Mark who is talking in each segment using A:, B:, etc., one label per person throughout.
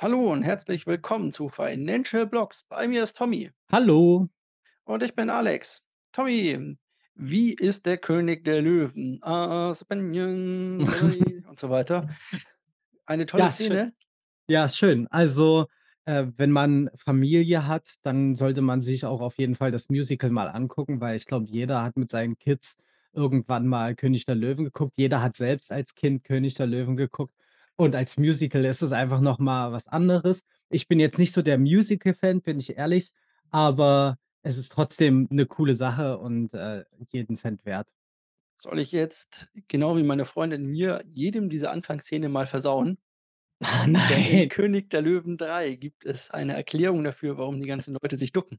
A: Hallo und herzlich willkommen zu Financial Blocks. Bei mir ist Tommy
B: Hallo.
A: und ich bin Alex. Tommy, wie ist der König der Löwen? Aspenien und so weiter. Eine tolle
B: Ja, ist schön.
A: Szene.
B: Ja, schön. Also, äh, wenn man Familie hat, dann sollte man sich auch auf jeden Fall das Musical mal angucken, weil ich glaube, jeder hat mit seinen Kids irgendwann mal König der Löwen geguckt. Jeder hat selbst als Kind König der Löwen geguckt und als Musical ist es einfach noch mal was anderes. Ich bin jetzt nicht so der Musical-Fan, bin ich ehrlich, aber es ist trotzdem 'ne coole Sache und, äh, jeden Cent wert.
A: Soll ich jetzt, genau wie meine Freundin mir, jedem diese Anfangsszene mal versauen?
B: Ah,
A: Denn in
B: nein.
A: König der Löwen 3 gibt es eine Erklärung dafür, warum die ganzen Leute sich ducken.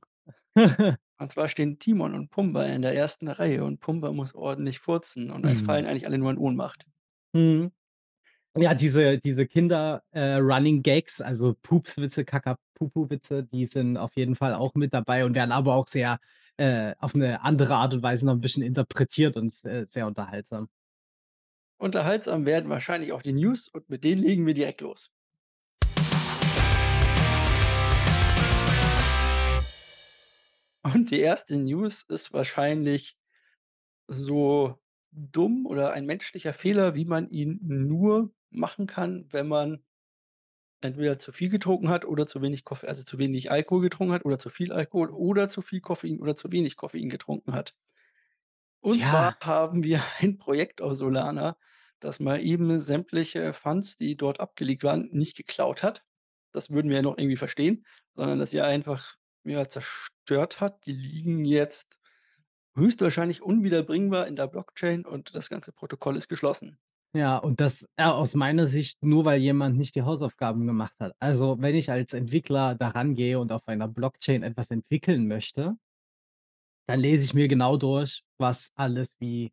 A: Und zwar stehen Timon und Pumba in der ersten Reihe und Pumba muss ordentlich furzen und es fallen
B: Mhm.
A: eigentlich alle nur in Ohnmacht.
B: Mhm. Ja, diese diese Kinder äh, also Pupswitze, Kaka-Pupu-Witze, die sind auf jeden Fall auch mit dabei und werden aber auch sehr äh, auf 'ne andere Art und Weise noch 'n bisschen interpretiert und äh, sehr unterhaltsam.
A: Unterhaltsam werden wahrscheinlich auch die News und mit denen legen wir direkt los. Und die erste News ist wahrscheinlich so dumm oder ein menschlicher Fehler, wie man ihn nur machen kann, wenn man entweder zu viel getrunken hat oder zu wenig Koffe also, zu wenig Alkohol getrunken hat oder zu viel Alkohol oder zu viel Koffein oder zu wenig Koffein getrunken hat. Und zwar
B: Ja.
A: haben wir ein Projekt aus Solana, das mal eben sämtliche Funds, die dort abgelegt waren, nicht geklaut hat. Das würden wir ja noch irgendwie verstehen, sondern dass sie einfach, ja, zerstört hat. Die liegen jetzt höchstwahrscheinlich unwiederbringbar in der Blockchain und das ganze Protokoll ist geschlossen.
B: Ja, und das, äh, aus meiner Sicht nur, weil jemand nicht die Hausaufgaben gemacht hat. Also, wenn ich als Entwickler da rangehe und auf einer Blockchain etwas entwickeln möchte dann lese ich mir genau durch, was alles wie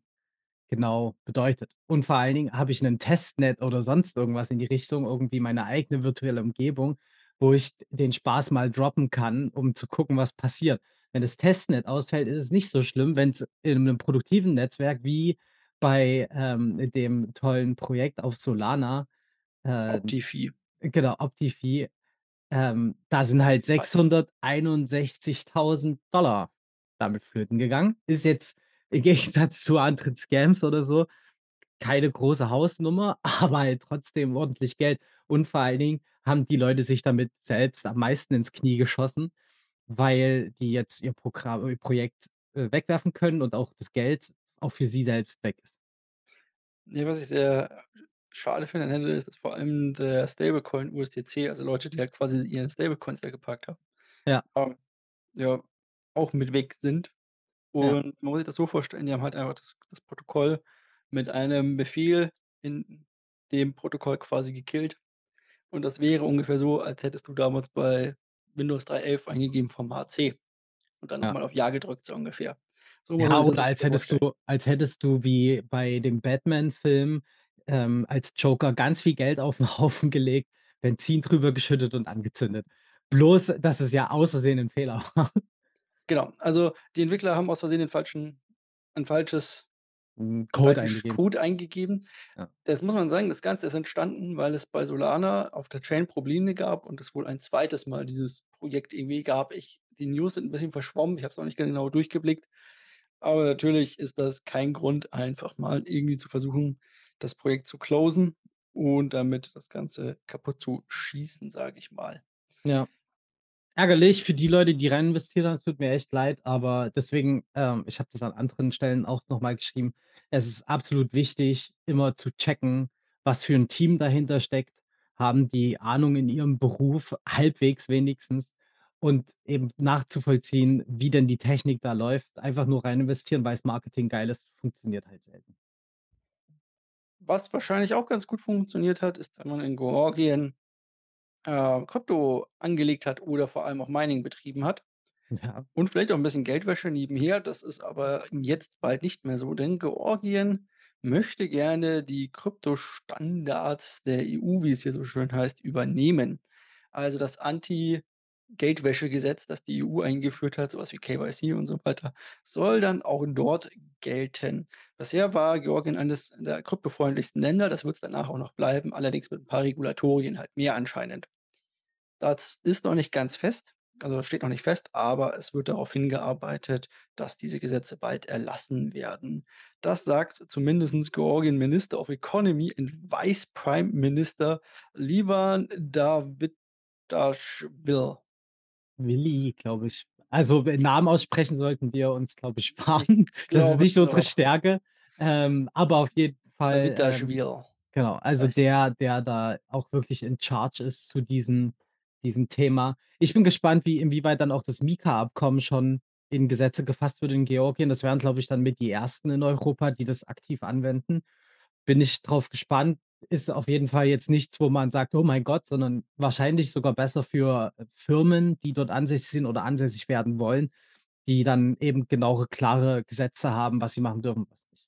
B: genau bedeutet. Und vor allen Dingen habe ich 'nen Testnet oder sonst irgendwas in die Richtung, irgendwie meine eigene virtuelle Umgebung, wo ich den Spaß mal droppen kann, um zu gucken, was passiert. Wenn das Testnet ausfällt, ist es nicht so schlimm, wenn's in 'nem produktiven Netzwerk wie bei, ähm, dem tollen Projekt auf Solana, äh,
A: Opti-Fi.
B: genau, Opti-Fi, ähm, da sind halt 661.000 $ damit flöten gegangen. Ist jetzt im Gegensatz zu anderen Scams oder so keine große Hausnummer, aber halt trotzdem ordentlich Geld. Und vor allen Dingen haben die Leute sich damit selbst am meisten ins Knie geschossen, weil die jetzt ihr Programm ihr Projekt, äh, wegwerfen können und auch das Geld auch für sie selbst weg ist.
A: Ne, was ich sehr schade finde an Stelle ist, dass vor allem der Stablecoin USDC, also Leute, die halt quasi ihren Stablecoins da geparkt haben,
B: Ja.
A: ähm, ja, auch mit weg sind.
B: Ja.
A: Und man muss sich das so vorstellen, die haben halt einfach das das Protokoll mit einem Befehl in dem Protokoll quasi gekillt. Und das wäre ungefähr so, als hättest du damals bei Windows 3.11 eingegeben Format C und dann
B: Ja.
A: mal auf Ja gedrückt, so ungefähr. So
B: Ja, oder als hättest du als hättest du wie bei dem Batman-Film, ähm, als Joker ganz viel Geld auf 'n Haufen gelegt, Benzin drüber geschüttet und angezündet. Bloß, dass es ja aus Versehen 'n Fehler war.
A: Genau, also die Entwickler haben aus Versehen den falschen ein falsches
B: Hm, Code eingegeben.
A: Code eingegeben.
B: Ja.
A: Das muss man sagen, das Ganze ist entstanden, weil es bei Solana auf der Chain Probleme gab und es wohl ein 2. Mal dieses Projekt irgendwie gab. Ich die News sind 'n bisschen verschwommen, ich habe es auch nicht genau durchgeblickt. Aber natürlich ist das kein Grund, einfach mal irgendwie zu versuchen, das Projekt zu closen und damit das Ganze kaputt zu schießen, sage ich mal.
B: Ja. Ärgerlich für die Leute, die rein investiert haben. Es tut mir echt leid, aber deswegen ähm, ich habe das an anderen Stellen auch noch mal geschrieben. Es ist absolut wichtig, immer zu checken, was für 'n Team dahinter steckt. Haben die Ahnung in ihrem Beruf halbwegs wenigstens und eben nachzuvollziehen, wie denn die Technik da läuft. Einfach nur rein investieren, weil's Marketing geil ist, funktioniert halt selten.
A: Was wahrscheinlich auch ganz gut funktioniert hat, ist, wenn man in Georgien, äh, Krypto angelegt hat oder vor allem auch Mining betrieben hat
B: Ja.
A: und vielleicht auch 'n bisschen Geldwäsche nebenher. Das ist aber jetzt bald nicht mehr so, denn Georgien möchte gerne die Kryptostandards der EU, wie es hier so schön heißt, übernehmen. Also, das Anti-Geldwäschegesetz, das die EU eingeführt hat, so was wie KYC und so weiter, soll dann auch dort gelten. Bisher war Georgien eines der kryptofreundlichsten Länder, das wird's danach auch noch bleiben, allerdings mit 'n paar Regulatorien halt mehr anscheinend. Das ist noch nicht ganz fest, also, steht noch nicht fest, aber es wird darauf hingearbeitet, dass diese Gesetze bald erlassen werden. Das sagt zumindestens Georgian Minister of Economy and Vice Prime Minister Livan Davitaschvili.
B: Willi, glaube ich. Also, Namen aussprechen sollten wir uns, glaube ich,
A: Ich
B: sparen. Das ist nicht
A: es
B: unsere. Stärke. Ähm, aber auf jeden Fall, ähm genau, also, der der da auch wirklich in charge ist zu diesem diesem Thema. Ich bin gespannt, wie inwieweit dann auch das Mika-Abkommen schon in Gesetze gefasst wird in Georgien. Das wären, glaube ich, dann mit die Ersten in Europa, die das aktiv anwenden. Bin ich drauf gespannt. Ist auf jeden Fall jetzt nichts, wo man sagt: „Oh mein Gott“, sondern wahrscheinlich sogar besser für, äh, Firmen, die dort ansässig sind oder ansässig werden wollen, die dann eben genauere, klare Gesetze haben, was sie machen dürfen was nicht.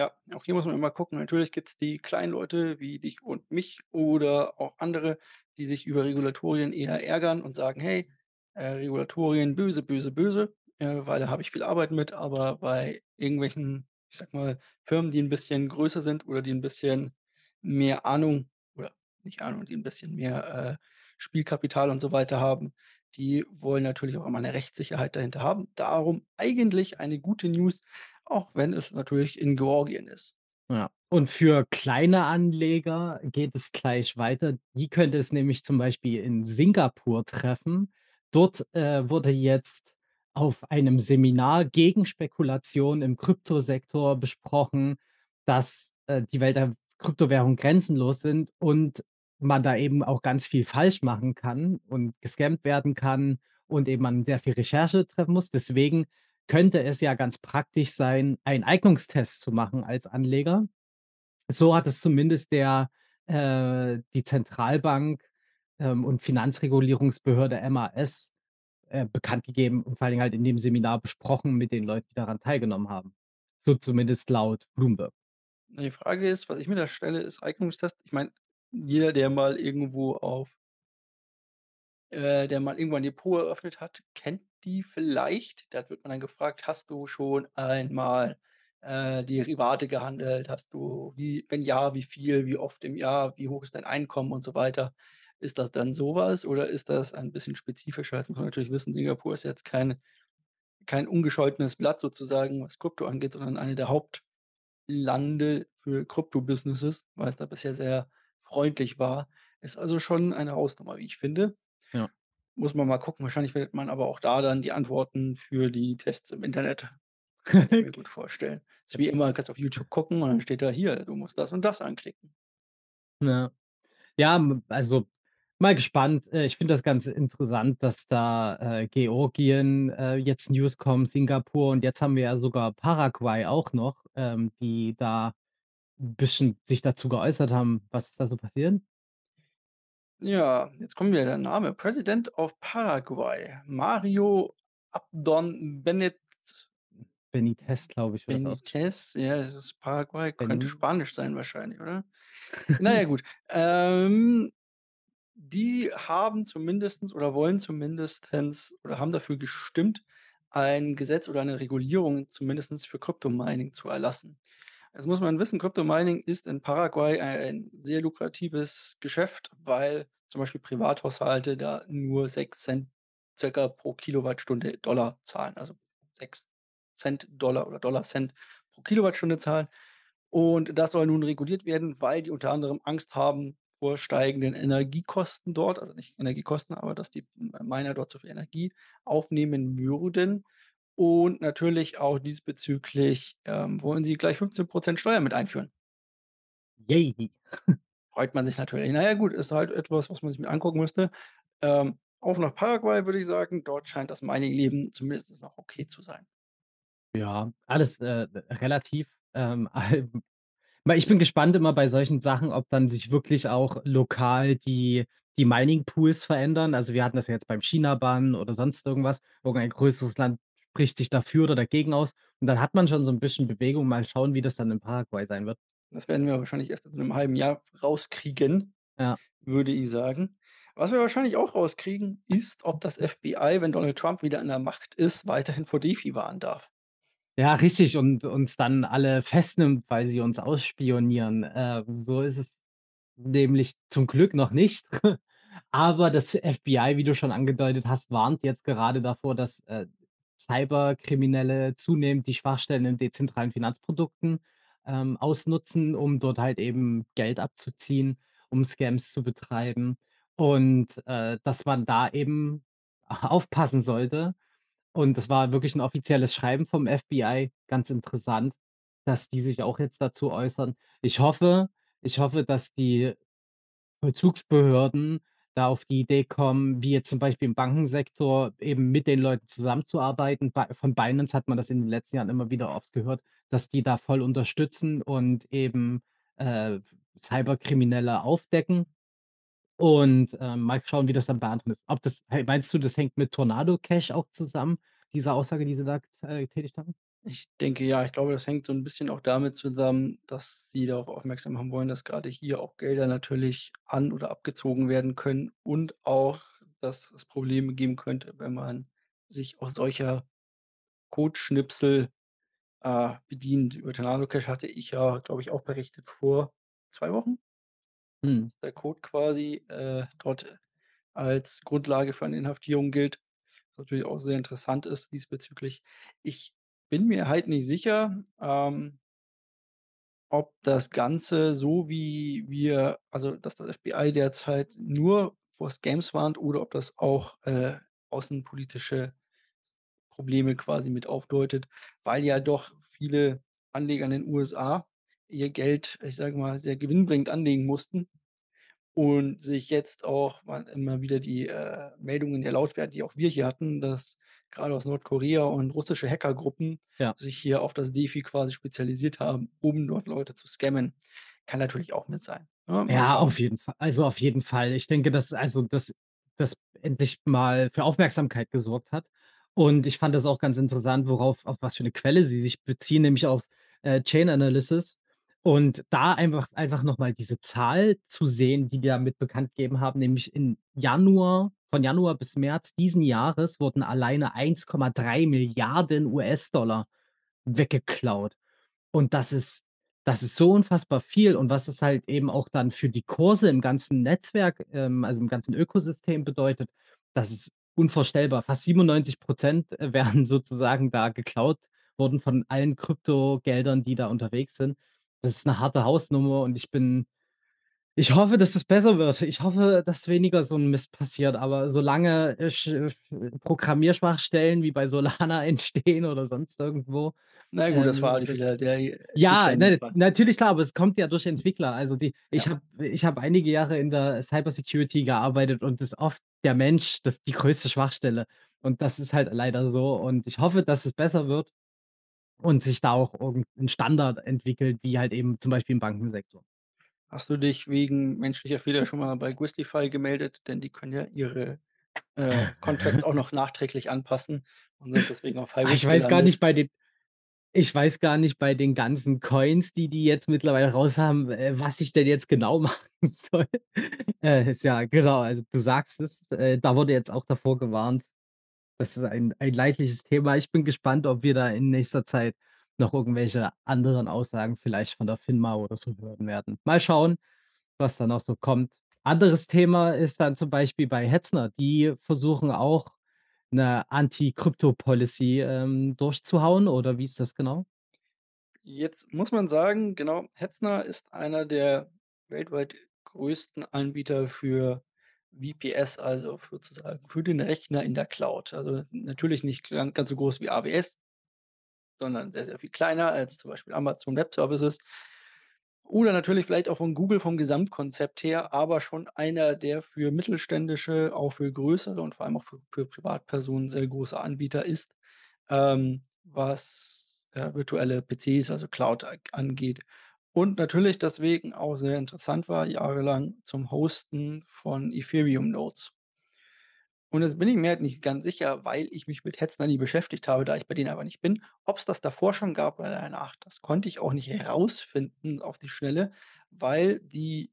A: Ja, auch hier muss man immer gucken. Natürlich gibt's die kleinen Leute wie dich und mich oder auch andere, die sich über Regulatorien eher ärgern und sagen: „Hey, äh, Regulatorien böse, böse, böse, äh, weil da habe ich viel Arbeit mit.“ Aber bei irgendwelchen, ich sage mal, Firmen, die 'n bisschen größer sind oder die 'n bisschen mehr Ahnung oder nicht Ahnung, die 'n bisschen mehr, äh, Spielkapital und so weiter haben, die wollen natürlich auch immer 'ne Rechtssicherheit dahinter haben. Darum eigentlich eine gute News, auch wenn es natürlich in Georgien ist.
B: Ja. Und für kleine Anleger geht es gleich weiter. Die könnte es nämlich zum Beispiel in Singapur treffen. Dort, äh, wurde jetzt auf einem Seminar gegen Spekulation im Kryptosektor besprochen, dass, äh, die Welt der Kryptowährung grenzenlos sind und man da eben auch ganz viel falsch machen kann und gescammt werden kann und eben man sehr viel Recherche treffen muss. Deswegen könnte es ja ganz praktisch sein, einen Eignungstest zu machen als Anleger. So hat es zumindest der äh, die Zentralbank, ähm, und Finanzregulierungsbehörde MAS, äh, bekannt gegeben und vor Dingen halt in dem Seminar besprochen mit den Leuten, die daran teilgenommen haben. So zumindest laut Bloomberg.
A: Die Frage ist, was ich mir da stelle, ist Eignungstest. Ich meine, jeder, der mal irgendwo auf äh, der mal irgendwo ein Depot eröffnet hat, kennt die vielleicht. Da wird man dann gefragt: „Hast du schon einmal, äh, Derivate gehandelt? Hast du wie wenn ja, wie viel, wie oft im Jahr, wie hoch ist dein Einkommen?“ und so weiter. Ist das dann so was oder ist das ein bisschen spezifischer? Jetzt muss man natürlich wissen, Singapur ist jetzt kein kein ungescholtenes Blatt sozusagen, was Krypto angeht, sondern eine der Hauptlande für Krypto-Businesses, weil's da bisher sehr freundlich war. Ist also schon eine Hausnummer, wie ich finde.
B: Ja.
A: Muss man mal gucken. Wahrscheinlich findet man aber auch da dann die Antworten für die Tests im Internet. Kann ich mir gut vorstellen. Ist wie immer, kannst auf YouTube gucken und dann steht da: „Hier, du musst das und das anklicken.“
B: Ja. Ja, also, mal gespannt. Äh, ich finde das ganz interessant, dass da, äh, Georgien, äh, jetzt News kommen, Singapur und jetzt haben wir ja sogar Paraguay auch noch, ähm, die da 'n bisschen sich dazu geäußert haben. Was ist da so passiert?
A: Ja, jetzt kommt wieder der Name. President of Paraguay, Mario Abdon Benet
B: Benitez, glaube ich.
A: Benitez, ja, es ist Paraguay, könnte Spanisch sein wahrscheinlich, oder? Na ja, gut. Ähm, die haben zumindestens oder wollen zumindestens oder haben dafür gestimmt, ein Gesetz oder eine Regulierung zumindestens für Kryptomining zu erlassen. Jetzt muss man wissen, Kryptomining ist in Paraguay ein sehr lukratives Geschäft, weil zum Beispiel Privathaushalte da nur 6 C circa pro Kilowattstunde Dollar zahlen, also 6 C Dollar oder Dollar-Cent pro Kilowattstunde zahlen. Und das soll nun reguliert werden, weil die unter anderem Angst haben vor steigenden Energiekosten dort, also nicht Energiekosten, aber dass die Miner dort zu viel Energie aufnehmen würden. Und natürlich auch diesbezüglich, ähm, wollen sie gleich 15 % Steuern mit einführen.
B: Yay.
A: Freut man sich natürlich. Na ja, gut, ist halt etwas, was man sich mir angucken müsste. Ähm, auf nach Paraguay, würde ich sagen. Dort scheint das Mining-Leben zumindest noch okay zu sein.
B: Ja, alles, äh, relativ, ähm, ich bin gespannt immer bei solchen Sachen, ob dann sich wirklich auch lokal die die Mining-Pools verändern. Also, wir hatten das ja jetzt beim China-Bann oder sonst irgendwas. Irgendein größeres Land spricht sich dafür oder dagegen aus. Und dann hat man schon so 'n bisschen Bewegung. Mal schauen, wie das dann in Paraguay sein wird.
A: Das werden wir wahrscheinlich erst in so 'nem 1/2 Jahr rauskriegen,
B: Ja.
A: würde ich sagen. Was wir wahrscheinlich auch rauskriegen, ist, ob das FBI, wenn Donald Trump wieder an der Macht ist, weiterhin vor Defi warnen darf.
B: Ja, richtig und uns dann alle festnimmt, weil sie uns ausspionieren. Ähm, so ist es nämlich zum Glück noch nicht. Aber das FBI, wie du schon angedeutet hast, warnt jetzt gerade davor, dass, äh, Cyberkriminelle zunehmend die Schwachstellen in dezentralen Finanzprodukten, ähm, ausnutzen, um dort halt eben Geld abzuziehen, um Scams zu betreiben und, äh, dass man da eben aufpassen sollte. Und das war wirklich 'n offizielles Schreiben vom FBI. Ganz interessant, dass die sich auch jetzt dazu äußern. Ich hoffe ich hoffe, dass die Vollzugsbehörden da auf die Idee kommen, wie jetzt zum Beispiel im Bankensektor eben mit den Leuten zusammenzuarbeiten. Bei von Binance hat man das in den letzten Jahren immer wieder oft gehört, dass die da voll unterstützen und eben, äh, Cyberkriminelle aufdecken. Und, ähm, mal schauen, wie das dann anderen ist. Ob das meinst du, das hängt mit Tornado Cash auch zusammen, diese Aussage, die sie da äh, getätigt haben?
A: Ich denke ja, ich glaube, das hängt so 'n bisschen auch damit zusammen, dass sie darauf aufmerksam machen wollen, dass grade hier auch Gelder natürlich an oder abgezogen werden können und auch, dass es Probleme geben könnte, wenn man sich auch solcher Codeschnipsel, äh, bedient. Über Tornado Cash hatte ich ja, glaube ich, auch berichtet vor 2 Wochen
B: Mhm.
A: dass der Code quasi, äh, dort als Grundlage für eine Inhaftierung gilt, was natürlich auch sehr interessant ist diesbezüglich. Ich bin mir halt nicht sicher, ähm ob das Ganze so wie wir also, dass das FBI derzeit nur vor Scams warnt oder ob das auch, äh, außenpolitische Probleme quasi mit aufdeutet, weil ja doch viele Anleger in den USA ihr Geld, ich sage mal, sehr gewinnbringend anlegen mussten und sich jetzt auch immer wieder die, äh, Meldungen ja laut werden, die auch wir hier hatten, dass grade aus Nordkorea und russische Hackergruppen
B: Ja.
A: sich hier auf das Defi quasi spezialisiert haben, um dort Leute zu scammen. Kann natürlich auch mit sein, ne? Mal
B: Ja, auf jeden Fa also, auf jeden Fall. Ich denke, dass also, dass das endlich mal für Aufmerksamkeit gesorgt hat. Und ich fand das auch ganz interessant, worauf auf was für 'ne Quelle sie sich beziehen, nämlich auf, äh, Chainalysis. Und da einfach einfach noch mal diese Zahl zu sehen, die die damit bekannt gegeben haben, nämlich im Januar von Januar bis März diesen Jahres wurden alleine 1,3 US-Dollar weggeklaut. Und das ist das ist so unfassbar viel. Und was es halt eben auch dann für die Kurse im ganzen Netzwerk, ähm, also, im ganzen Ökosystem bedeutet, das ist unvorstellbar. Fast 97 %, äh, werden sozusagen da geklaut worden von allen Kryptogeldern, die da unterwegs sind. Das ist 'ne harte Hausnummer und ich bin ich hoffe, dass es besser wird. Ich hoffe, dass weniger so 'n Mist passiert, aber solange, äh, sch Programmierschwachstellen wie bei Solana entstehen oder sonst irgendwo,
A: Na gut, das
B: ähm,
A: war halt
B: wird
A: wieder der
B: ja, ne, natürlich, klar, aber es kommt ja durch Entwickler. Also, die ich
A: Ja.
B: habe ich habe einige Jahre in der Cybersecurity gearbeitet und ist oft der Mensch das die größte Schwachstelle. Und das ist halt leider so. Und ich hoffe, dass es besser wird und sich da auch irgend 'n Standard entwickelt, wie halt eben zum Beispiel im Bankensektor.
A: Hast du dich wegen menschlicher Fehler schon mal bei Grizzly-File gemeldet? Denn die können ja ihre, äh, Contracts auch noch nachträglich anpassen und sind deswegen auf High
B: Ah, ich weiß gar nicht bei den ich weiß gar nicht bei den ganzen Coins, die die jetzt mittlerweile raus haben, äh, was ich denn jetzt genau machen soll. Äh, ist ja genau, also, du sagst es, äh, da wurde jetzt auch davor gewarnt. Das ist ein ein leidliches Thema. Ich bin gespannt, ob wir da in nächster Zeit noch irgendwelche anderen Aussagen vielleicht von der FINMA oder so hören werden. Mal schauen, was da noch so kommt. Anderes Thema ist dann zum Beispiel bei Hetzner. Die versuchen auch 'ne Anti-Krypto-Policy, ähm, durchzuhauen oder wie ist das genau?
A: Jetzt muss man sagen, genau, Hetzner ist einer der weltweit größten Anbieter für VPS, also, sozusagen für den Rechner in der Cloud. Also, natürlich nicht ganz so groß wie AWS sondern sehr, sehr viel kleiner als zum Beispiel Amazon Web Services. Oder natürlich vielleicht auch von Google vom Gesamtkonzept her, aber schon einer, der für mittelständische, auch für größere und vor allem auch für für Privatpersonen sehr großer Anbieter ist, ähm, was, äh, virtuelle PCs, also Cloud angeht. Und natürlich deswegen auch sehr interessant war jahrelang zum Hosten von Ethereum Nodes. Und jetzt bin ich mir halt nicht ganz sicher, weil ich mich mit Hetzner nie beschäftigt habe, da ich bei denen aber nicht bin, ob's das davor schon gab oder danach. Das konnte ich auch nicht herausfinden auf die Schnelle, weil die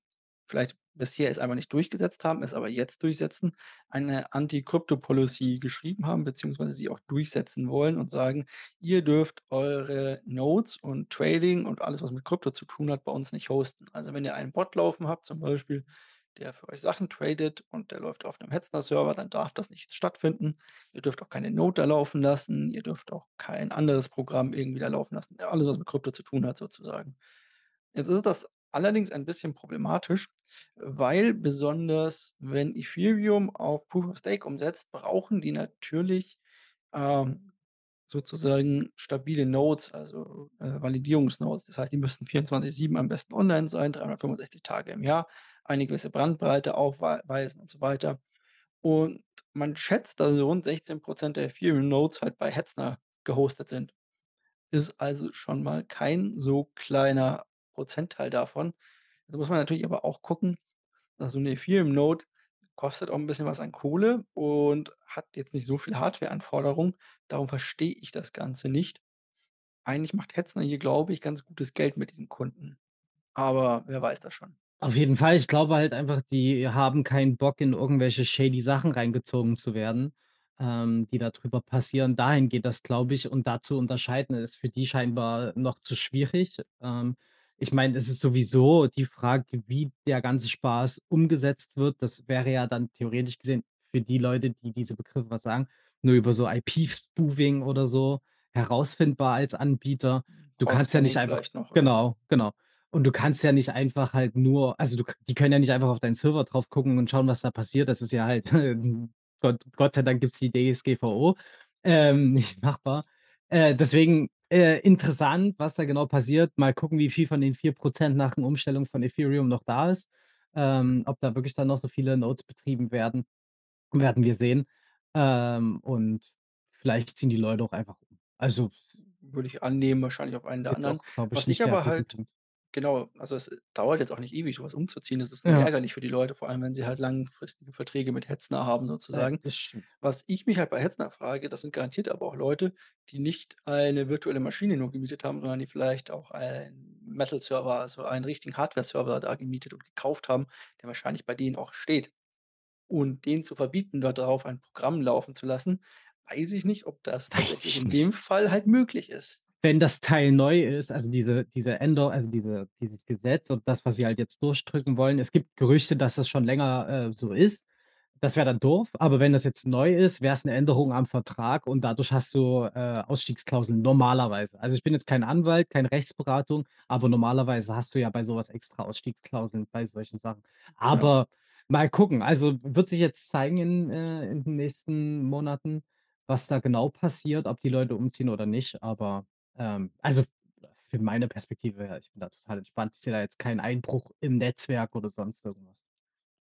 A: vielleicht bisher es einfach nicht durchgesetzt haben, es aber jetzt durchsetzen, eine Anti-Krypto-Policy geschrieben haben, beziehungsweise sie auch durchsetzen wollen und sagen: „Ihr dürft eure Nodes und Trading und alles, was mit Krypto zu tun hat, bei uns nicht hosten.“ Also, wenn ihr einen Bot laufen habt zum Beispiel, der für euch Sachen tradet und der läuft auf 'nem Hetzner-Server, dann darf das nicht stattfinden. Ihr dürft auch keine Node da laufen lassen, ihr dürft auch kein anderes Programm irgendwie da laufen lassen. Alles, was mit Krypto zu tun hat sozusagen. Jetzt ist das allerdings ein bisschen problematisch, weil besonders wenn Ethereum auf Proof of Stake umsetzt, brauchen die natürlich, ähm, sozusagen stabile Nodes, also, äh, Validierungsnodes. Das heißt, die müssten 24/7 am besten online sein, 365 Tage im Jahr, eine gewisse Brandbreite aufwei weisen und so weiter. Und man schätzt, dass rund 16 % der Ethereum Nodes halt bei Hetzner gehostet sind. Ist also schon mal kein so kleiner Prozentteil davon. Da muss man natürlich aber auch gucken, dass so 'ne Ethereum Node kostet auch 'n bisschen was an Kohle und hat jetzt nicht so viel Hardwareanforderung. Darum verstehe ich das Ganze nicht. Eigentlich macht Hetzner hier, glaube ich, ganz gutes Geld mit diesen Kunden. Aber wer weiß das schon.
B: Auf jeden Fall. Ich glaube halt einfach, die haben keinen Bock, in irgendwelche shady Sachen reingezogen zu werden, ähm, die da drüber passieren. Dahin geht das, glaube ich. Und da zu unterscheiden ist für die scheinbar noch zu schwierig. Ähm, ich meine, es ist sowieso die Frage, wie der ganze Spaß umgesetzt wird. Das wäre ja dann theoretisch gesehen für die Leute, die diese Begriffe was sagen, nur über so IP-Spoofing oder so herausfindbar als Anbieter. Du kannst ja nicht einfach
A: noch,
B: genau, genau. Und du kannst ja nicht einfach halt nur also, du die können ja nicht einfach auf deinen Server drauf gucken und schauen, was da passiert. Das ist ja halt Gott Gott sei Dank gibt's die DSGVO, ähm, nicht machbar. Äh, deswegen, äh, interessant, was da genau passiert. Mal gucken, wie viel von den 4 % nach 'n Umstellung von Ethereum noch da ist. Ähm, ob da wirklich dann noch so viele Nodes betrieben werden, werden wir sehen. Ähm, und vielleicht ziehen die Leute auch einfach um. Also
A: Würde ich annehmen, wahrscheinlich auf einen der anderen.
B: auch, ich,
A: Was ich
B: nicht der
A: aber halt
B: Riesenpunkt.
A: Genau, also, es dauert jetzt auch nicht ewig, so was umzuziehen. Das ist nur
B: Ja.
A: ärgerlich für die Leute, vor allem, wenn sie halt langfristige Verträge mit Hetzner haben
B: Ja,
A: sozusagen.
B: das stimmt.
A: Was ich mich halt bei Hetzner frage, das sind garantiert aber auch Leute, die nicht eine virtuelle Maschine nur gemietet haben, sondern die vielleicht auch einen Metal-Server, also, einen richtigen Hardware-Server da gemietet und gekauft haben, der wahrscheinlich bei denen auch steht. Und denen zu verbieten, da drauf ein Programm laufen zu lassen, weiß ich nicht, ob das
B: Weiß
A: tatsächlich
B: ich
A: in
B: nicht.
A: dem Fall halt möglich ist.
B: Wenn das Teil neu ist, also, diese diese Änder also, diese dieses Gesetz und das, was sie halt jetzt durchdrücken wollen. Es gibt Gerüchte, dass das schon länger, äh, so ist. Das wäre dann doof, aber wenn das jetzt neu ist, wäre es 'ne Änderung am Vertrag und dadurch hast du, äh, Ausstiegsklauseln normalerweise. Also, ich bin jetzt kein Anwalt, keine Rechtsberatung, aber normalerweise hast du ja bei so was extra Ausstiegsklauseln bei solchen Sachen. Aber mal gucken. Also, wird sich jetzt zeigen in äh, in den nächsten Monaten, was da genau passiert, ob die Leute umziehen oder nicht. Aber, ähm, also, für meine Perspektive her, ich bin da total entspannt. Ich sehe da jetzt keinen Einbruch im Netzwerk oder sonst irgendwas.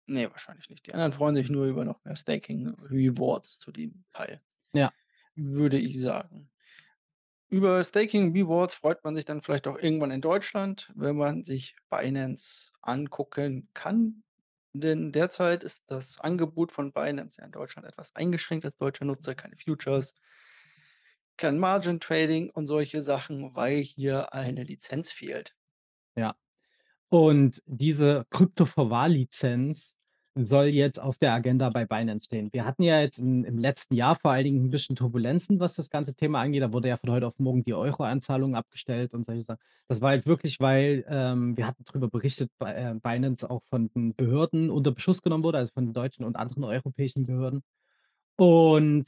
A: Ne, wahrscheinlich nicht. Die anderen freuen sich nur über noch mehr Staking-Rewards zu dem Teil,
B: Ja.
A: würde ich sagen. Über Staking-Rewards freut man sich dann vielleicht auch irgendwann in Deutschland, wenn man sich Binance angucken kann. Denn derzeit ist das Angebot von Binance ja in Deutschland etwas eingeschränkt als deutscher Nutzer, keine Futures kein Margin Trading und solche Sachen, weil hier eine Lizenz fehlt.
B: Ja. Und diese Krypto-Verwahrlizenz soll jetzt auf der Agenda bei Binance stehen. Wir hatten ja jetzt im im letzten Jahr vor allen Dingen 'n bisschen Turbulenzen, was das ganze Thema angeht. Da wurde ja von heute auf morgen die Euro-Anzahlung abgestellt und solche Sachen. Das war halt wirklich, weil, ähm, wir hatten drüber berichtet, Bi äh, Binance auch von den Behörden unter Beschuss genommen wurde, also, von den deutschen und anderen europäischen Behörden. Und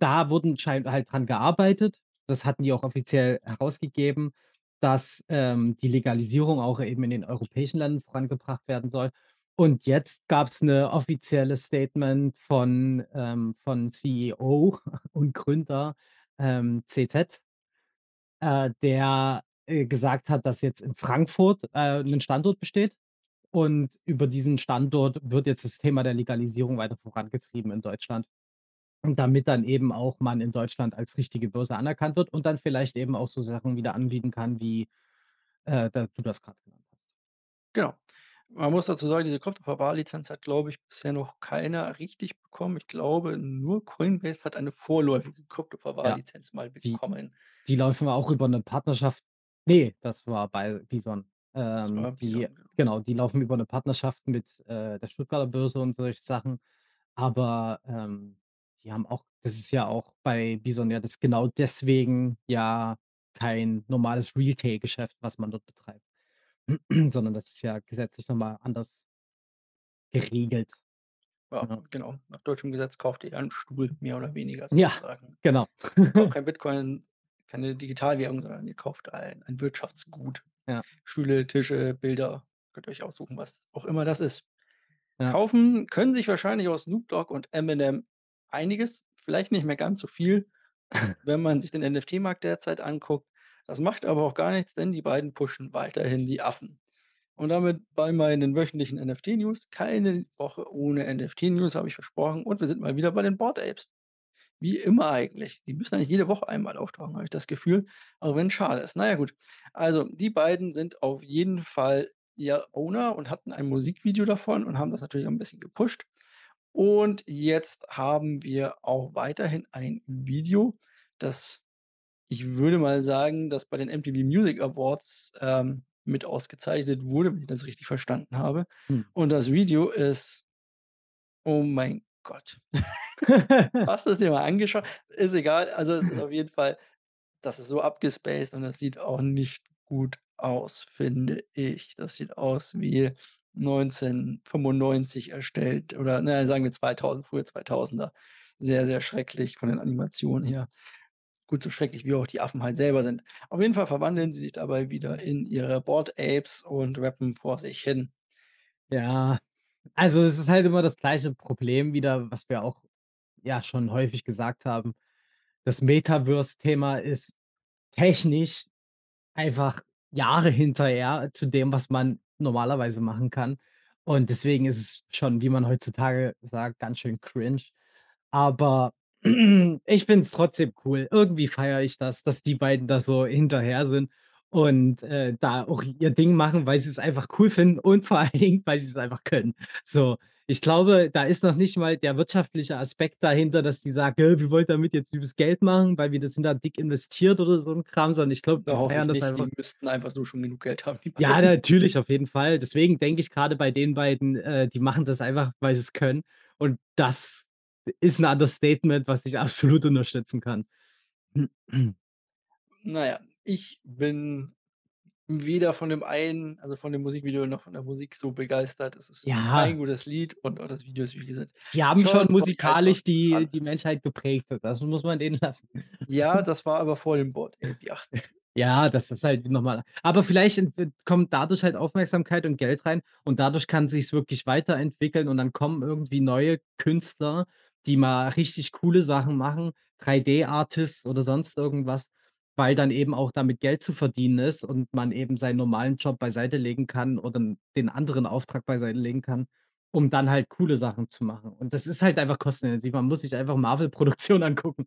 B: da wurden halt dran gearbeitet. Das hatten die auch offiziell herausgegeben, dass, ähm, die Legalisierung auch eben in den europäischen Ländern vorangebracht werden soll. Und jetzt gab's 'ne offizielles Statement von ähm, von CEO und Gründer, ähm, CZ, äh, der, äh, gesagt hat, dass jetzt in Frankfurt, äh, 'nen Standort besteht. Und über diesen Standort wird jetzt das Thema der Legalisierung weiter vorangetrieben in Deutschland. Damit dann eben auch man in Deutschland als richtige Börse anerkannt wird und dann vielleicht eben auch so Sachen wieder anbieten kann, wie, äh, da du das grad genannt hast.
A: Genau. Man muss dazu sagen, diese Krypto-Verwahrlizenz hat, glaube ich, bisher noch keiner richtig bekommen. Ich glaube, nur Coinbase hat eine vorläufige
B: Ja,
A: Krypto-Verwahrlizenz mal
B: die
A: bekommen.
B: die laufen wir auch über 'ne Partnerschaft ne, das war bei Bison.
A: Das
B: Ähm,
A: war
B: die
A: Bison, genau.
B: genau, die laufen über 'ne Partnerschaft mit, äh, der Stuttgarter Börse und solche Sachen. Aber, ähm, die haben auch das ist ja auch bei Bison ja das genau deswegen ja kein normales Retail-Geschäft, was man dort betreibt, sondern das ist ja gesetzlich noch mal anders. geregelt.
A: Ja,
B: Ja.
A: genau. Nach deutschem Gesetz kauft ihr ja 'n Stuhl mehr oder weniger
B: Ja,
A: sozusagen.
B: genau.
A: Ihr kauft kein Bitcoin, keine Digitalwährung, sondern ihr kauft ein ein Wirtschaftsgut.
B: Ja.
A: Stühle, Tische, Bilder, könnt ihr euch aussuchen, was auch immer das ist.
B: Ja.
A: Kaufen können sich wahrscheinlich auch Snoop Dogg und Eminem einiges, vielleicht nicht mehr ganz so viel, wenn man sich den NFT-Markt derzeit anguckt. Das macht aber auch gar nichts, denn die beiden pushen weiterhin die Affen. Und damit bei meinen wöchentlichen NFT-News. Keine Woche ohne NFT-News, habe ich versprochen. Und wir sind mal wieder bei den Bored Apes. Wie immer eigentlich. Die müssen eigentlich jede Woche einmal auftauchen, habe ich das Gefühl, auch wenn's schade ist. Na ja, gut. Also, die beiden sind auf jeden Fall ja Owner und hatten ein Musikvideo davon und haben das natürlich auch 'n bisschen gepusht. Und jetzt haben wir auch weiterhin ein Video, das ich würde mal sagen, das bei den MTV Music Awards, ähm, mit ausgezeichnet wurde, wenn ich das richtig verstanden habe.
B: Hm.
A: Und das Video ist oh mein Gott. Hast du es dir mal angeschaut? Ist egal. Also, es ist auf jeden Fall das ist so abgespaced und das sieht auch nicht gut aus, finde ich. Das sieht aus wie 1995 erstellt oder na ja, sagen wir 2000, frühe 2000er. Sehr, sehr schrecklich von den Animationen her. Gut, so schrecklich, wie auch die Affen halt selber sind. Auf jeden Fall verwandeln sie sich dabei wieder in ihre Bored Apes und rappen vor sich hin.
B: Ja, also, es ist halt immer das gleiche Problem wieder, was wir auch, ja, schon häufig gesagt haben. Das Metaverse-Thema ist technisch einfach Jahre hinterher zu dem, was man normalerweise machen kann. Und deswegen ist es schon, wie man heutzutage sagt, ganz schön cringe. Aber ich finde es trotzdem cool. Irgendwie feiere ich das, dass die beiden da so hinterher sind und, äh, da auch ihr Ding machen, weil sie's einfach cool finden und vor allen Dingen, weil sie's einfach können. So, ich glaube, da ist noch nicht mal der wirtschaftliche Aspekt dahinter, dass die sagen: „Äh, wir wollen damit jetzt übelst Geld machen, weil wir das sind da dick investiert“ oder so 'n Kram, sondern ich glaube,
A: Da
B: feiern das einfach
A: Die müssten einfach so schon genug Geld haben,
B: Ja, natürlich, auf jeden Fall. Deswegen denke ich grade bei den beiden, äh, die machen das einfach, weil sie's können. Und das ist 'n Understatement, was ich absolut unterstützen kann.
A: Na ja, ich bin weder von dem einen also, von dem Musikvideo noch von der Musik so begeistert. Es ist
B: Ja.
A: kein gutes Lied und auch das Video ist, wie gesagt
B: Die haben schon
A: einfach
B: musikalisch die
A: an.
B: die Menschheit geprägt. Das muss man denen lassen.
A: Ja, das war aber vor Ape Yachten.
B: Ja, das ist halt noch mal aber vielleicht kommt dadurch halt Aufmerksamkeit und Geld rein und dadurch kann sich's wirklich weiterentwickeln und dann kommen irgendwie neue Künstler, die mal richtig coole Sachen machen, 3D-Artists oder sonst irgendwas, weil dann eben auch damit Geld zu verdienen ist und man eben seinen normalen Job beiseite legen kann oder den anderen Auftrag beiseite legen kann, um dann halt coole Sachen zu machen. Und das ist halt einfach kostenintensiv. Man muss sich einfach Marvel-Produktionen angucken.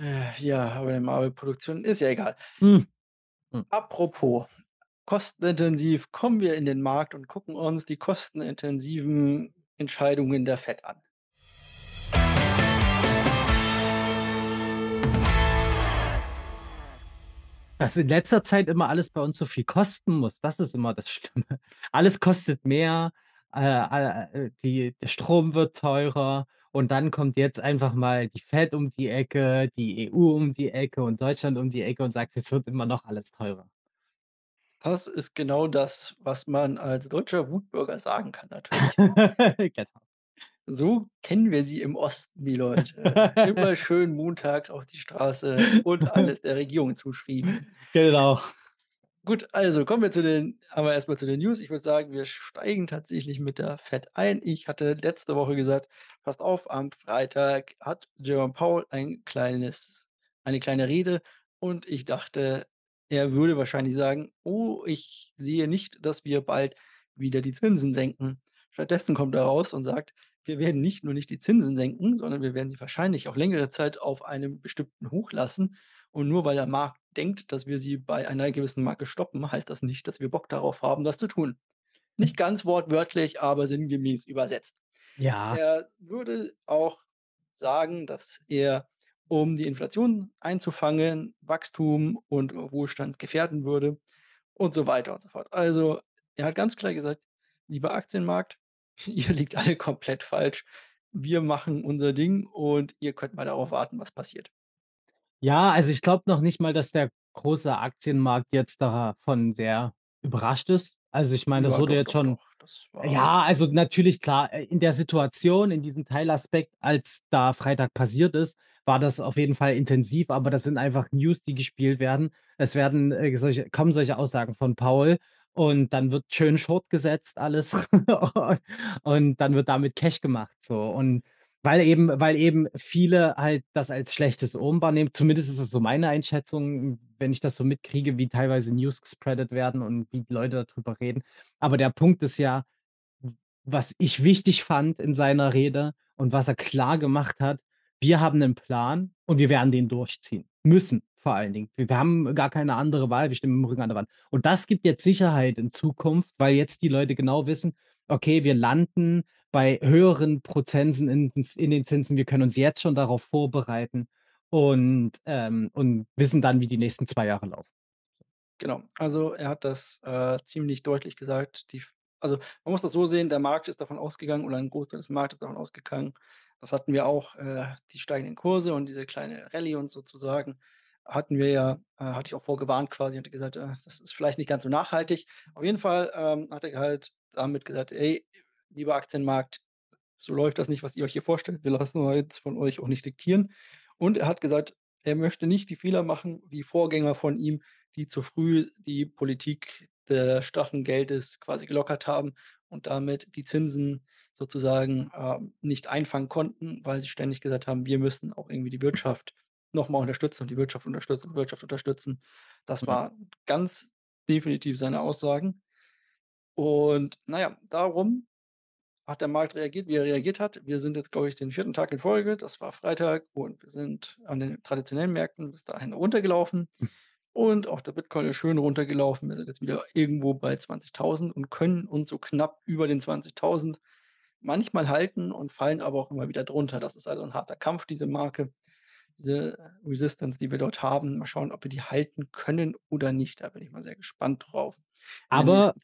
A: Äh, ja, aber 'ne Marvel-Produktion ist ja egal.
B: Hm. Hm.
A: Apropos kostenintensiv, kommen wir in den Markt und gucken uns die kostenintensiven Entscheidungen der Fed an.
B: Dass in letzter Zeit immer alles bei uns so viel kosten muss, das ist immer das Schlimme. Alles kostet mehr, äh, a äh, die der Strom wird teurer und dann kommt jetzt einfach mal die Fed um die Ecke, die EU um die Ecke und Deutschland um die Ecke und sagt: „Es wird immer noch alles teurer.“
A: Das ist genau das, was man als deutscher Wutbürger sagen kann natürlich.
B: Genau.
A: So kennen wir sie im Osten, die Leute. Immer schön montags auf die Straße und alles der Regierung zuschrieben.
B: Genau.
A: Gut, also kommen wir zu den aber erst mal zu den News. Ich würde sagen, wir steigen tatsächlich mit der Fed ein. Ich hatte letzte Woche gesagt: „Passt auf, am Freitag hat Jerome Powell ein kleines eine kleine Rede“, und ich dachte, er würde wahrscheinlich sagen: „Oh, ich sehe nicht, dass wir bald wieder die Zinsen senken.“ Stattdessen kommt er raus und sagt: „Wir werden nicht nur nicht die Zinsen senken, sondern wir werden sie wahrscheinlich auch längere Zeit auf einem bestimmten Hoch lassen. Und nur weil der Markt denkt, dass wir sie bei einer gewissen Marke stoppen, heißt das nicht, dass wir Bock darauf haben, das zu tun.“ Nicht ganz wortwörtlich, aber sinngemäß übersetzt.
B: Ja.
A: Er würde auch sagen, dass er, um die Inflation einzufangen, Wachstum und Wohlstand gefährden würde und so weiter und so fort. Also, er hat ganz klar gesagt: „Lieber Aktienmarkt, ihr liegt alle komplett falsch. Wir machen unser Ding und ihr könnt mal darauf warten, was passiert.“
B: Ja, also, ich glaube noch nicht mal, dass der große Aktienmarkt jetzt davon sehr überrascht ist. Also, ich meine, das
A: Ja,
B: wurde
A: doch,
B: jetzt
A: doch,
B: schon
A: doch,
B: Ja, also natürlich klar, äh, in der Situation, in diesem Teilaspekt, als da Freitag passiert ist, war das auf jeden Fall intensiv, aber das sind einfach News, die gespielt werden. Es werden, äh, solche kommen solche Aussagen von Paul und dann wird schön Short gesetzt alles und dann wird damit Cash gemacht so. Und weil eben weil eben viele halt das als schlechtes Omen wahrnehmen, zumindest ist das so meine Einschätzung, wenn ich das so mitkriege, wie teilweise News gespreadet werden und wie die Leute darüber reden. Aber der Punkt ist ja was ich wichtig fand in seiner Rede und was er klar gemacht hat: „Wir haben 'nen Plan und wir werden den durchziehen. Müssen vor allen Dingen. Wir haben gar keine andere Wahl, wir stehen mit dem Rücken an der Wand.“ Und das gibt jetzt Sicherheit in Zukunft, weil jetzt die Leute genau wissen: „Okay, wir landen bei höheren Prozenten in in den Zinsen. Wir können uns jetzt schon darauf vorbereiten und, ähm und wissen dann, wie die nächsten 2 Jahre laufen.“
A: Genau. Also, er hat das, äh, ziemlich deutlich gesagt. Die also, man muss das so sehen, der Markt ist davon ausgegangen oder ein Großteil des Marktes ist davon ausgegangen das hatten wir auch, äh, die steigenden Kurse und diese kleine Rallye und sozusagen hatten wir ja äh, hatte ich auch vorgewarnt quasi, hatte gesagt: „Äh, das ist vielleicht nicht ganz so nachhaltig.“ Auf jeden Fall, ähm, hat er halt damit gesagt: „Ey, lieber Aktienmarkt, so läuft das nicht, was ihr euch hier vorstellt. Wir lassen uns jetzt von euch auch nicht diktieren.“ Und er hat gesagt, er möchte nicht die Fehler machen wie Vorgänger von ihm, die zu früh die Politik des straffen Geldes quasi gelockert haben und damit die Zinsen sozusagen, ähm, nicht einfangen konnten, weil sie ständig gesagt haben: „Wir müssen auch irgendwie die Wirtschaft noch mal unterstützen und die Wirtschaft unterstützen und Wirtschaft unterstützen.“ Das
B: Ja.
A: war ganz definitiv seine Aussagen. Und na ja, darum hat der Markt reagiert, wie er reagiert hat. Wir sind jetzt, glaube ich, den 4. Tag in Folge. Das war Freitag und wir sind an den traditionellen Märkten bis dahin runtergelaufen
B: Hm.
A: und auch der Bitcoin ist schön runtergelaufen. Wir sind jetzt wieder irgendwo bei 20.000 und können uns so knapp über den 20.000 manchmal halten und fallen aber auch immer wieder drunter. Das ist also 'n harter Kampf, diese Marke, diese Resistance, die wir dort haben. Mal schauen, ob wir die halten können oder nicht. Da bin ich mal sehr gespannt drauf
B: Aber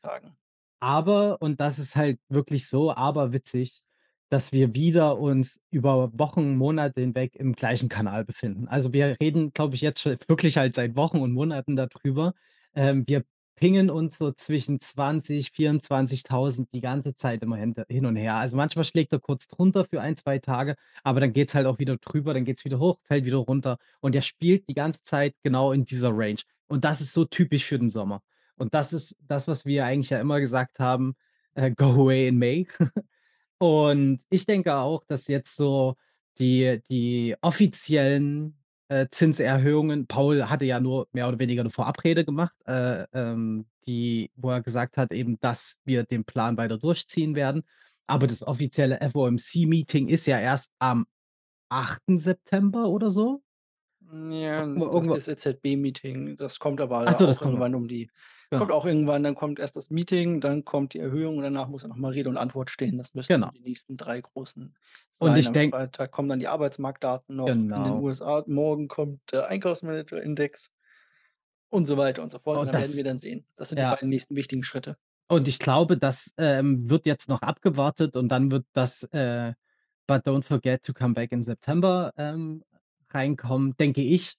B: aber und das ist halt wirklich so aberwitzig, dass wir wieder uns über Wochen, Monate hinweg im gleichen Kanal befinden. Also, wir reden, glaube ich, jetzt schon wirklich halt seit Wochen und Monaten da drüber. Ähm, wir pingen uns so zwischen 20, 24.000 die ganze Zeit immer hin und her. Also, manchmal schlägt er kurz drunter für 1, 2 Tage, aber dann geht's halt auch wieder drüber, dann geht's wieder hoch, fällt wieder runter. Und der spielt die ganze Zeit genau in dieser Range. Und das ist so typisch für den Sommer. Und das ist das, was wir eigentlich ja immer gesagt haben, äh, go away in May. Und ich denke auch, dass jetzt so die die offiziellen, äh, Zinserhöhungen Paul hatte ja nur mehr oder weniger 'ne Vorabrede gemacht, äh, ähm, die wo er gesagt hat eben, dass wir den Plan weiter durchziehen werden. Aber das offizielle FOMC-Meeting ist ja erst am 8. September oder so.
A: Ja,
B: Irgendwo
A: das EZB-Meeting, das kommt
B: Ach
A: aber
B: so, das kommt
A: irgendwann um die kommt
B: Genau.
A: auch irgendwann, dann kommt erst das Meeting, dann kommt die Erhöhung und danach muss ja noch mal Rede und Antwort stehen. Das müssten so
B: Genau.
A: die nächsten 3 großen
B: Und
A: sein.
B: ich
A: Am
B: denke
A: Freitag kommen dann die Arbeitsmarktdaten noch in den
B: Genau.
A: USA. Morgen kommt der Einkaufsmanager-Index und so weiter und so fort. Und
B: Und
A: dann werden wir dann sehen. Das sind die
B: ja.
A: beiden nächsten wichtigen Schritte.
B: Und ich glaube, das, ähm, wird jetzt noch abgewartet und dann wird das, äh, „But don't forget to come back in September“, ähm, reinkommen, denke ich,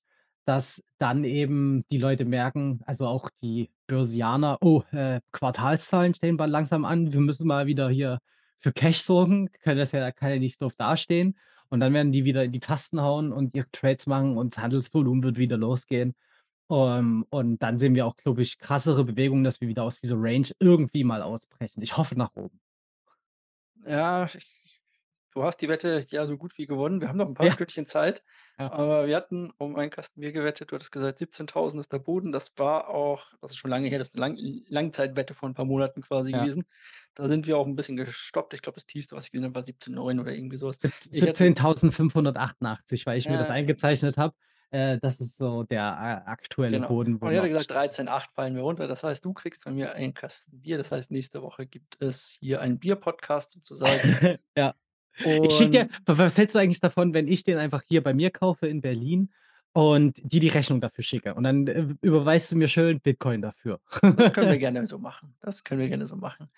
B: dass dann eben die Leute merken, also auch die Börsianer: „Oh, äh, Quartalszahlen stehen bald langsam an. Wir müssen mal wieder hier für Cash sorgen, können das ja kann ja nicht doof dastehen.“ Und dann werden die wieder in die Tasten hauen und ihre Trades machen und das Handelsvolumen wird wieder losgehen. Ähm, und dann sehen wir auch, glaube ich, krassere Bewegungen, dass wir wieder aus dieser Range irgendwie mal ausbrechen. Ich hoffe nach oben.
A: Ja, ich du hast die Wette ja so gut wie gewonnen. Wir haben noch 'n paar
B: Ja.
A: Stündchen Zeit,
B: Ja.
A: aber wir hatten um ein Kasten Bier gewettet. Du hattest gesagt, 17.000 ist der Boden. Das war auch das ist schon lange her, das ist 'ne Lang Langzeitwette vor 'n paar Monaten quasi
B: Ja.
A: gewesen. Da sind wir auch 'n bisschen gestoppt. Ich glaube, das Tiefste, was ich gesehen habe, war 17,9 oder irgendwie so was.
B: Siebz
A: Ich hätte
B: 17.588, weil ich mir das
A: Ja,
B: eingezeichnet habe. Äh, das ist so der a aktuelle
A: Genau.
B: Boden, wo
A: Und ich hatte gesagt, 13,8 fallen wir runter. Das heißt, du kriegst von mir einen Kasten Bier. Das heißt, nächste Woche gibt es hier einen Bier-Podcast sozusagen.
B: Ja. Ich schicke dir
A: Und
B: wa was hältst du eigentlich davon, wenn ich den einfach hier bei mir kaufe in Berlin und dir die Rechnung dafür schicke? Und dann, äh, überweist du mir schön Bitcoin dafür.
A: Das können wir gerne so machen. Das können wir gerne so machen.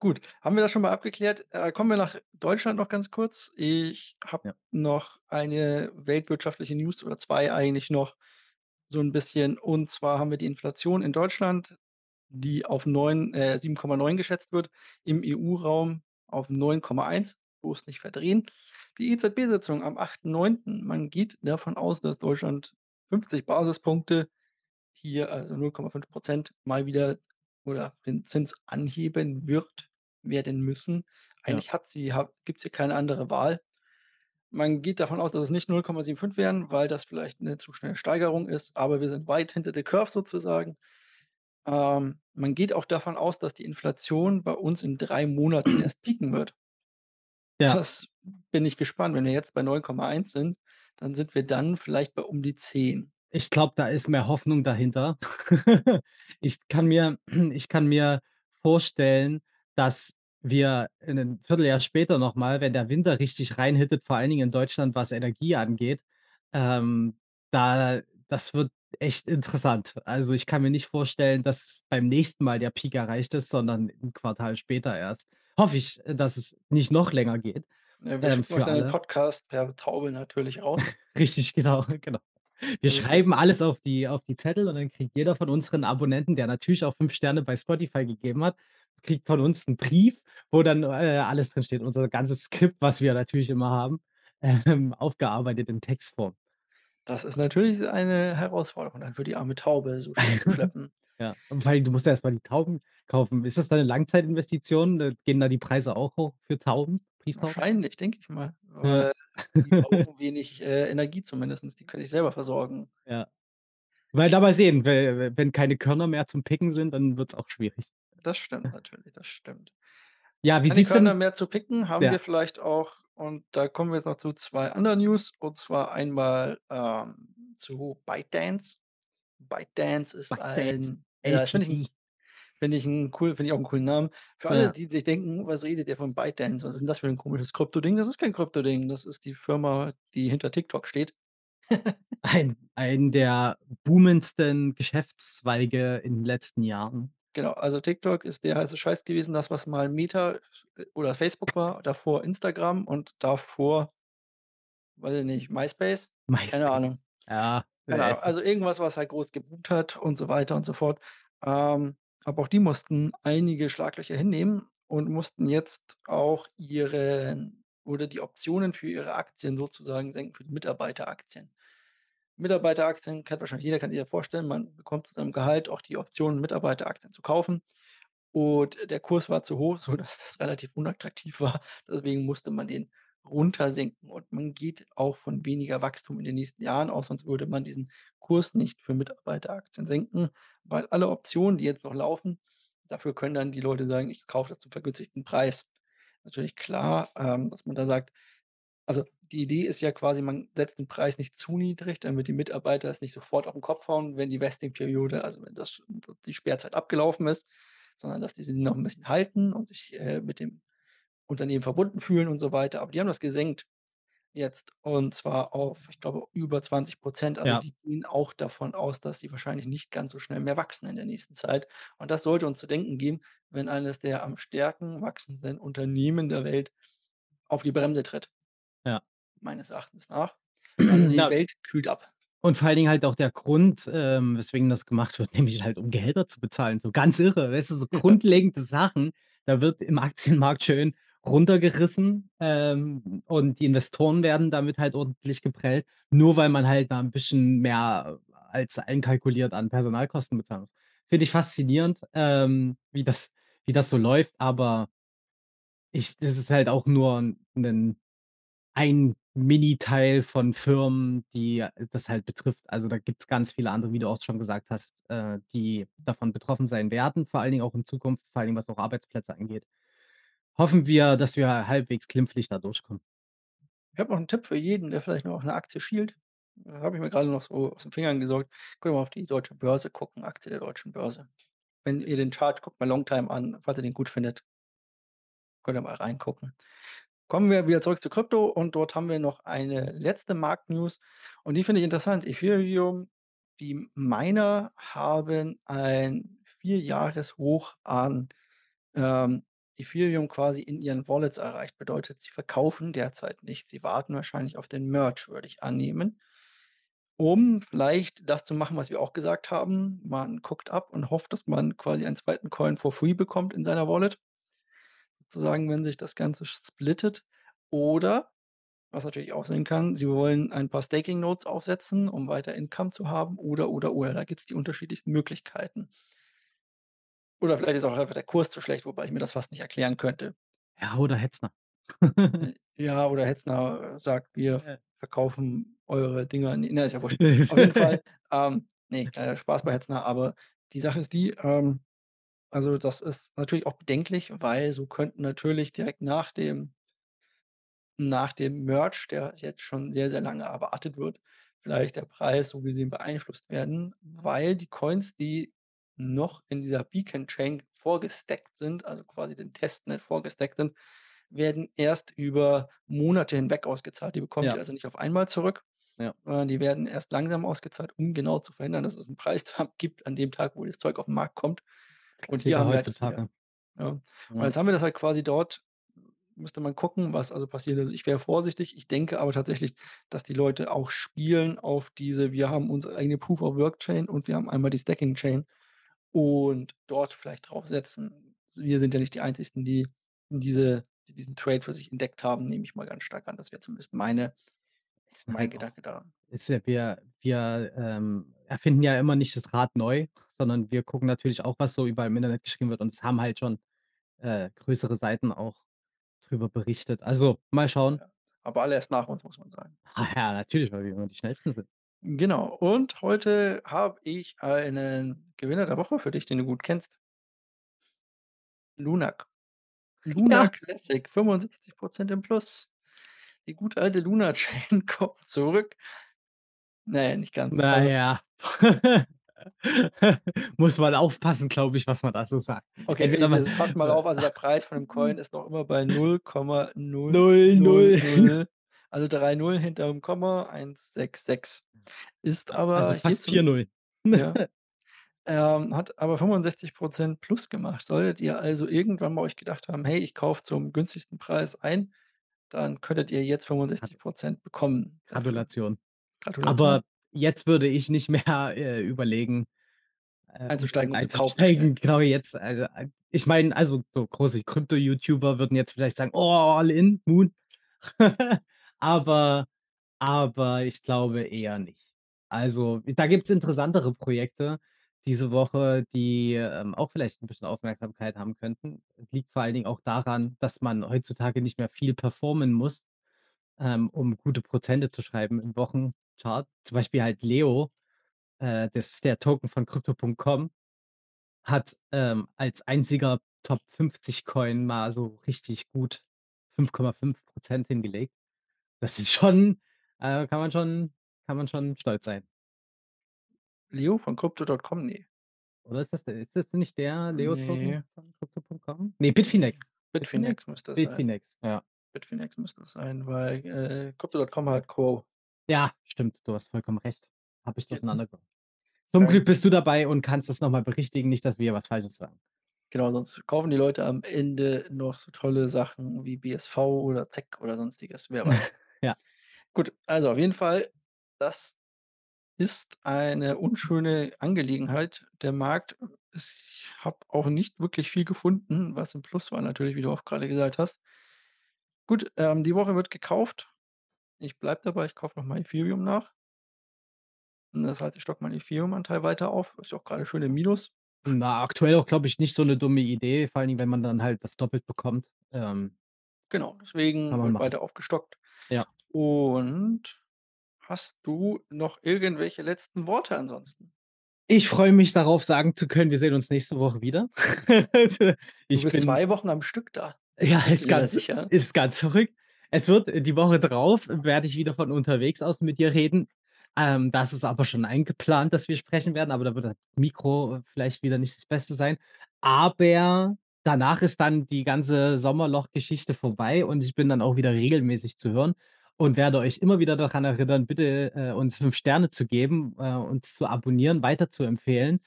A: Gut, haben wir das schon mal abgeklärt. Äh, kommen wir nach Deutschland noch ganz kurz. Ich habe
B: Ja.
A: noch eine weltwirtschaftliche News oder 2 eigentlich noch so 'n bisschen. Und zwar haben wir die Inflation in Deutschland. die auf 9 äh, 7,9 geschätzt wird, im EU-Raum auf 9,1, bloß nicht verdrehen. Die EZB-Sitzung am 8.9. Man geht davon aus, dass Deutschland 50 Basispunkte hier, also 0,5% mal wieder oder den Zins anheben wird werden müssen.
B: Ja.
A: Eigentlich hat sie ha gibt's hier keine andere Wahl. Man geht davon aus, dass es nicht 0,75 werden, weil das vielleicht eine zu schnelle Steigerung ist, aber wir sind weit hinter der Curve sozusagen. Ähm, man geht auch davon aus, dass die Inflation bei uns in 3 Monaten erst peaken wird.
B: Ja.
A: Das bin ich gespannt. Wenn wir jetzt bei 9,1 sind, dann sind wir dann vielleicht bei um die 10.
B: Ich glaube, da ist mehr Hoffnung dahinter. Ich kann mir ich kann mir vorstellen, dass wir in 'nen Vierteljahr später noch mal, wenn der Winter richtig reinhittet, vor allen Dingen in Deutschland, was Energie angeht, ähm, da das wird echt interessant. Also, ich kann mir nicht vorstellen, dass beim nächsten Mal der Peak erreicht ist, sondern 'n Quartal später erst. Hoffe ich, äh, dass es nicht noch länger geht,
A: Ja, wir
B: ähm, für alle.
A: Podcast per Taube natürlich raus.
B: Richtig, genau, genau. Wir
A: für
B: schreiben alles auf die auf die Zettel und dann kriegt jeder von unseren Abonnenten, der natürlich auch 5 Sterne bei Spotify gegeben hat, kriegt von uns 'n Brief, wo dann, äh, alles drinsteht, unser ganzes Skript, was wir natürlich immer haben, ähm, aufgearbeitet in Textform.
A: Das ist natürlich eine Herausforderung dann für die arme Taube, so schnell zu schleppen.
B: Ja, und vor allem, du musst ja erst mal die Tauben kaufen. Ist das dann 'ne Langzeitinvestition? Äh, gehen da die Preise auch hoch für Tauben, Brieftauben?
A: Wahrscheinlich, denke ich mal,
B: Ja.
A: die brauchen wenig, äh, Energie zumindestens. Die können sich selber versorgen.
B: Ja. Weil da mal sehen, we we wenn keine Körner mehr zum Picken sind, dann wird's auch schwierig.
A: Das stimmt natürlich, das stimmt.
B: Ja, wie sieht's
A: Körner
B: denn
A: mehr zu picken haben
B: ja.
A: wir vielleicht auch und da kommen wir jetzt noch zu 2 anderen News, und zwar einmal, ähm, zu ByteDance. ByteDance ist
B: ByteDance,
A: ein ja, das finde ich. Finde ich cool finde ich auch 'n coolen Namen. Für alle,
B: Ja.
A: die sich denken: „Was redet der von ByteDance? Was ist 'n das für 'n komisches Kryptoding?“ Das ist kein Kryptoding, das ist die Firma, die hinter TikTok steht.
B: Ein ein der boomendsten Geschäftszweige in den letzten Jahren.
A: Genau, also TikTok ist der heiße Scheiß gewesen, das, was mal Meta oder Facebook war, davor Instagram und davor weiß ich nicht, MySpace? Keine Ahnung.
B: MySpace. Ja,
A: Keine
B: äh,
A: Ahnung. Also irgendwas, was halt groß geboomt hat und so weiter und so fort. Ähm, aber auch die mussten einige Schlaglöcher hinnehmen und mussten jetzt auch ihren oder die Optionen für ihre Aktien sozusagen senken, für die Mitarbeiteraktien. Mitarbeiteraktien kennt wahrscheinlich jeder, kann sich ja vorstellen, man bekommt zu seinem Gehalt auch die Option, Mitarbeiteraktien zu kaufen. Und der Kurs war zu hoch, sodass das relativ unattraktiv war. Deswegen musste man den runtersenken und man geht auch von weniger Wachstum in den nächsten Jahren aus, sonst würde man diesen Kurs nicht für Mitarbeiteraktien senken, weil alle Optionen, die jetzt noch laufen, dafür können dann die Leute sagen: „Ich kaufe das zum vergünstigten Preis.“ Natürlich klar, ähm, dass man da sagt also, die Idee ist ja quasi, man setzt den Preis nicht zu niedrig, damit die Mitarbeiter es nicht sofort auf 'n Kopf hauen, wenn die Vesting-Periode also, wenn das die Sperrzeit abgelaufen ist, sondern dass die sie noch 'n bisschen halten und sich, äh, mit dem Unternehmen verbunden fühlen und so weiter. Aber die haben das gesenkt jetzt und zwar auf, ich glaube, über 20 %. Also,
B: Ja.
A: die gehen auch davon aus, dass sie wahrscheinlich nicht ganz so schnell mehr wachsen in der nächsten Zeit. Und das sollte uns zu denken geben, wenn eines der am stärken wachsenden Unternehmen der Welt auf die Bremse tritt
B: Ja.
A: meines Erachtens nach. Also, die
B: Ja.
A: Welt kühlt ab.
B: Und vor allen Dingen halt auch der Grund, ähm, weswegen das gemacht wird, nämlich halt, um Gehälter zu bezahlen. So ganz irre, weißt du, so grundlegende Sachen. Da wird im Aktienmarkt schön runtergerissen, ähm, und die Investoren werden damit halt ordentlich geprellt, nur weil man halt da 'n bisschen mehr als einkalkuliert an Personalkosten bezahlen muss. Finde ich faszinierend, ähm, wie das wie das so läuft, aber ich das ist halt auch nur 'n 'nen ein Miniteil von Firmen, die das halt betrifft. Also, da gibt's ganz viele andere, wie du auch schon gesagt hast, äh, die davon betroffen sein werden, vor allen Dingen auch in Zukunft, vor allen Dingen, was auch Arbeitsplätze angeht. Hoffen wir, dass wir halbwegs glimpflich da durchkommen.
A: Ich habe noch 'n Tipp für jeden, der vielleicht noch auf 'ne Aktie schielt. Da habe ich mir grade noch so aus den Fingern gesaugt. Könnt ihr mal auf die Deutsche Börse gucken, Aktie der Deutschen Börse. Wenn ihr den Chart guckt mal Longtime an, falls ihr den gut findet. Könnt ihr mal reingucken. Kommen wir wieder zurück zu Krypto und dort haben wir noch eine letzte Markt-News und die finde ich interessant. Ethereum, die Miner haben ein Vierjahreshoch an, ähm, Ethereum quasi in ihren Wallets erreicht. Bedeutet, sie verkaufen derzeit nicht. Sie warten wahrscheinlich auf den Merge, würde ich annehmen. um vielleicht das zu machen, was wir auch gesagt haben. Man guckt ab und hofft, dass man quasi einen 2. Coin for free bekommt in seiner Wallet sozusagen, wenn sich das Ganze splittet. Oder, was natürlich auch sein kann, sie wollen ein paar Staking Nodes aufsetzen, um weiter Income zu haben oder, oder, oder. Da gibt's die unterschiedlichsten Möglichkeiten. Oder vielleicht ist auch einfach der Kurs zu schlecht, wobei ich mir das fast nicht erklären könnte.
B: Ja, oder Hetzner.
A: Äh, ja, oder Hetzner sagt: „Wir verkaufen eure Dinger ni“ na, ist ja wurscht. Auf jeden Fall, ähm, ne, äh, Spaß bei Hetzner, aber die Sache ist die, ähm also, das ist natürlich auch bedenklich, weil so könnten natürlich direkt nach dem nach dem Merge, der jetzt schon sehr, sehr lange erwartet wird, vielleicht der Preis so gesehen beeinflusst werden, weil die Coins, die noch in dieser Beacon Chain vorgestackt sind, also quasi den Testnet vorgestackt sind, werden erst über Monate hinweg ausgezahlt. Die bekommt
B: Ja.
A: ihr also nicht auf einmal zurück,
B: Ja.
A: sondern die werden erst langsam ausgezahlt, um genau zu verhindern, dass es 'n Preisdrop gibt an dem Tag, wo das Zeug auf 'n Markt kommt. Und hier
B: Klassiker
A: haben wir halt
B: heutzutage.
A: Ja. Und
B: Ja.
A: jetzt haben wir das halt quasi dort müsste man gucken, was also passiert. Also, ich wäre vorsichtig. Ich denke aber tatsächlich, dass die Leute auch spielen auf diese wir haben unsere eigene Proof of Work Chain und wir haben einmal die Stacking Chain und dort vielleicht draufsetzen. Wir sind ja nicht die Einzigsten, die diese die diesen Trade für sich entdeckt haben, nehme ich mal ganz stark an. Das wäre zumindest meine
B: Ist
A: mein Gedanke daran.
B: ist wir wir, ähm, erfinden ja immer nicht das Rad neu, sondern wir gucken natürlich auch, was so überall im Internet geschrieben wird und es haben halt schon, äh, größere Seiten auch drüber berichtet. Also, mal schauen.
A: Ja, aber alle erst nach uns, muss man sagen.
B: Ah ja, natürlich, weil wir immer die Schnellsten sind.
A: Genau. Und heute habe ich einen Gewinner der Woche für dich, den du gut kennst. Lunak. Luna
B: Ja.
A: Classic, 75% im Plus. Die gute alte Luna Chain kommt zurück. Naja, nicht ganz.
B: Naja. Muss man aufpassen, glaube ich, was man da so sagt.
A: Okay,
B: Entweder
A: also passt mal auf, also der Preis von dem Coin ist noch immer bei
B: 0,000.
A: 0,00. Also 3 Nullen hinterm Komma, 166. Ist
B: also
A: aber hier
B: fast 4
A: zum
B: Nullen.
A: ja, ähm, hat aber 65 % plus gemacht. Solltet ihr also irgendwann mal euch gedacht haben: „Hey, ich kaufe zum günstigsten Preis ein“, dann könntet ihr jetzt
B: Gratu
A: 65 % bekommen.
B: Gratulation.
A: Gratulation.
B: Aber jetzt würde ich nicht mehr, äh, überlegen, äh,
A: Einzusteigen
B: einzusteigen. Genau jetzt, also, äh ich meine, also, so große Krypto-YouTuber würden jetzt vielleicht sagen: „Oh, all in, Moon.“ Aber aber ich glaube eher nicht. Also, da gibt's interessantere Projekte diese Woche, die, ähm, auch vielleicht 'n bisschen Aufmerksamkeit haben könnten. Liegt vor allen Dingen auch daran, dass man heutzutage nicht mehr viel performen muss, ähm, um gute Prozente zu schreiben im Wochenchart. Zum Beispiel halt Leo, äh, das ist der Token von Crypto.com, hat, ähm, als einziger Top 50 Coin mal so richtig gut 5,5 % hingelegt. Das ist schon äh, kann man schon kann man schon stolz sein.
A: Leo von Crypto.com? Ne.
B: Oder ist das ist das nicht der Leo-Token
A: Ne.
B: von Crypto.com? Ne, Bitfinex. Bitfinex?
A: Bitfinex müsste es sein.
B: Bitfinex, ja.
A: Bitfinex müsste es sein, weil, äh, Crypto.com hat Quo.
B: Ja, stimmt, du hast vollkommen recht. Habe ich
A: Genau.
B: durcheinander gebracht. Zum Glück bist du dabei und kannst das noch mal berichtigen, nicht, dass wir was Falsches sagen.
A: Genau, sonst kaufen die Leute am Ende noch so tolle Sachen wie BSV oder ZEK oder Sonstiges, wer weiß.
B: Ja.
A: Gut, also auf jeden Fall, das ist eine unschöne Angelegenheit. Der Markt ich habe auch nicht wirklich viel gefunden, was im Plus war natürlich, wie du auch grade gesagt hast. Gut, ähm, die Woche wird gekauft. Ich bleibe dabei, ich kaufe noch mal Ethereum nach. Und das heißt, ich stocke meinen Ethereum-Anteil weiter auf. Ist auch grade schön im Minus.
B: Na, aktuell auch, glaube ich, nicht so 'ne dumme Idee, vor Dingen, wenn man dann halt das doppelt bekommt. Ähm
A: Genau, deswegen wird
B: machen.
A: weiter aufgestockt.
B: Ja.
A: Und hast du noch irgendwelche letzten Worte ansonsten?
B: Ich freue mich darauf, sagen zu können, wir sehen uns nächste Woche wieder.
A: Du
B: Ich
A: bist
B: bin
A: 2 Wochen am Stück da.
B: Ja,
A: du
B: ist ganz
A: sicher?
B: ist ganz verrückt. Es wird die Woche drauf werde ich wieder von unterwegs aus mit dir reden. Ähm, das ist aber schon eingeplant, dass wir sprechen werden, aber da wird das Mikro vielleicht wieder nicht das Beste sein. Aber danach ist dann die ganze Sommerloch-Geschichte vorbei und ich bin dann auch wieder regelmäßig zu hören und werde euch immer wieder daran erinnern, bitte, äh, uns 5 Sterne zu geben, äh, uns zu abonnieren, weiterzuempfehlen.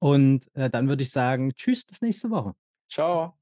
B: Und, äh, dann würde ich sagen: „Tschüss, bis nächste Woche.“
A: Tschau.